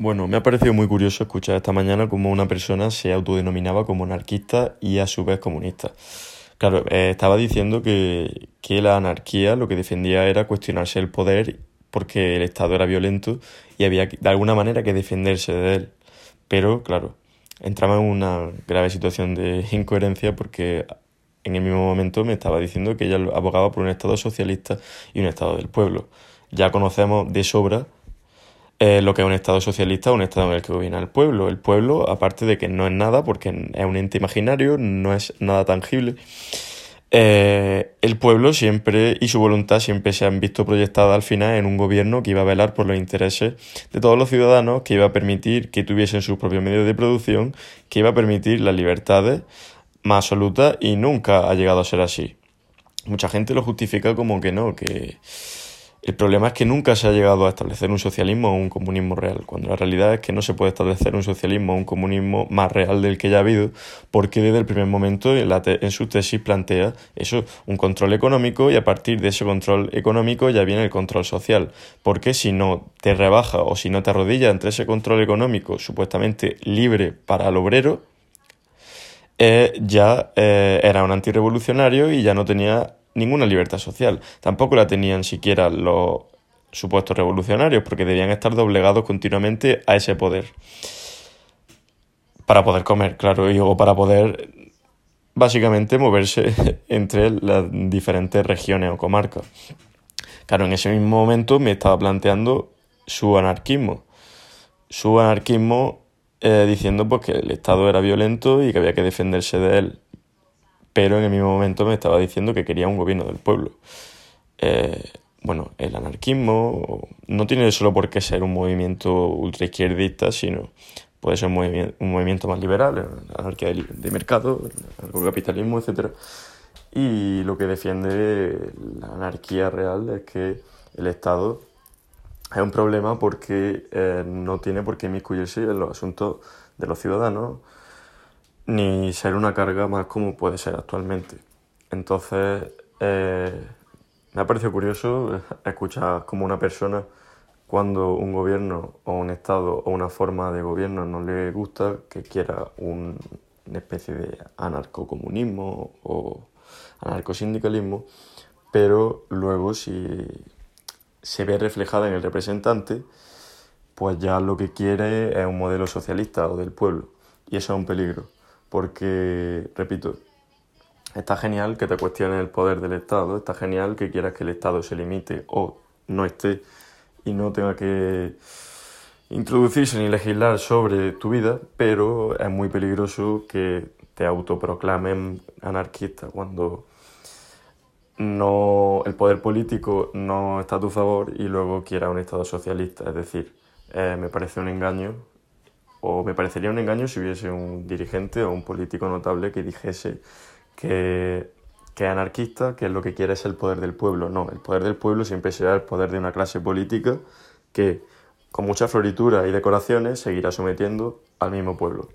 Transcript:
Bueno, me ha parecido muy curioso escuchar esta mañana cómo una persona se autodenominaba como anarquista y a su vez comunista. Claro, eh, estaba diciendo que, que la anarquía lo que defendía era cuestionarse el poder porque el Estado era violento y había de alguna manera que defenderse de él. Pero, claro, entraba en una grave situación de incoherencia porque en el mismo momento me estaba diciendo que ella abogaba por un Estado socialista y un Estado del pueblo. Ya conocemos de sobra lo que es un Estado socialista, un Estado en el que gobierna el pueblo. El pueblo, aparte de que no es nada, porque es un ente imaginario, no es nada tangible, eh, el pueblo siempre y su voluntad siempre se han visto proyectadas al final en un gobierno que iba a velar por los intereses de todos los ciudadanos, que iba a permitir que tuviesen sus propios medios de producción, que iba a permitir las libertades más absolutas y nunca ha llegado a ser así. Mucha gente lo justifica como que no, que el problema es que nunca se ha llegado a establecer un socialismo o un comunismo real, cuando la realidad es que no se puede establecer un socialismo o un comunismo más real del que ya ha habido, porque desde el primer momento en, su tesis plantea eso, un control económico y a partir de ese control económico ya viene el control social, porque si no te rebaja o si no te arrodilla entre ese control económico supuestamente libre para el obrero, eh, ya eh, era un antirrevolucionario y ya no tenía ninguna libertad social. Tampoco la tenían siquiera los supuestos revolucionarios, porque debían estar doblegados continuamente a ese poder. Para poder comer, claro, y o para poder básicamente moverse entre las diferentes regiones o comarcas. Claro, en ese mismo momento me estaba planteando su anarquismo. Su anarquismo eh, diciendo pues, que el Estado era violento y que había que defenderse de él pero en el mismo momento me estaba diciendo que quería un gobierno del pueblo. Eh, bueno, el anarquismo no tiene solo por qué ser un movimiento ultraizquierdista, sino puede ser un, movimiento, más liberal, la anarquía de, mercado, el capitalismo, etc. Y lo que defiende la anarquía real es que el Estado es un problema porque eh, no tiene por qué inmiscuirse en los asuntos de los ciudadanos ni ser una carga más como puede ser actualmente. Entonces, eh, me ha parecido curioso escuchar como una persona cuando un gobierno o un estado o una forma de gobierno no le gusta que quiera una especie de anarcocomunismo o anarcosindicalismo, pero luego si se ve reflejada en el representante, pues ya lo que quiere es un modelo socialista o del pueblo, y eso es un peligro porque, repito, está genial que te cuestiones el poder del Estado, está genial que quieras que el Estado se limite o no esté y no tenga que introducirse ni legislar sobre tu vida, pero es muy peligroso que te autoproclamen anarquista cuando no el poder político no está a tu favor y luego quiera un Estado socialista. Es decir, eh, me parece un engaño o me parecería un engaño si hubiese un dirigente o un político notable que dijese que, que es anarquista, que lo que quiere es el poder del pueblo. No, el poder del pueblo siempre será el poder de una clase política que, con mucha floritura y decoraciones, seguirá sometiendo al mismo pueblo.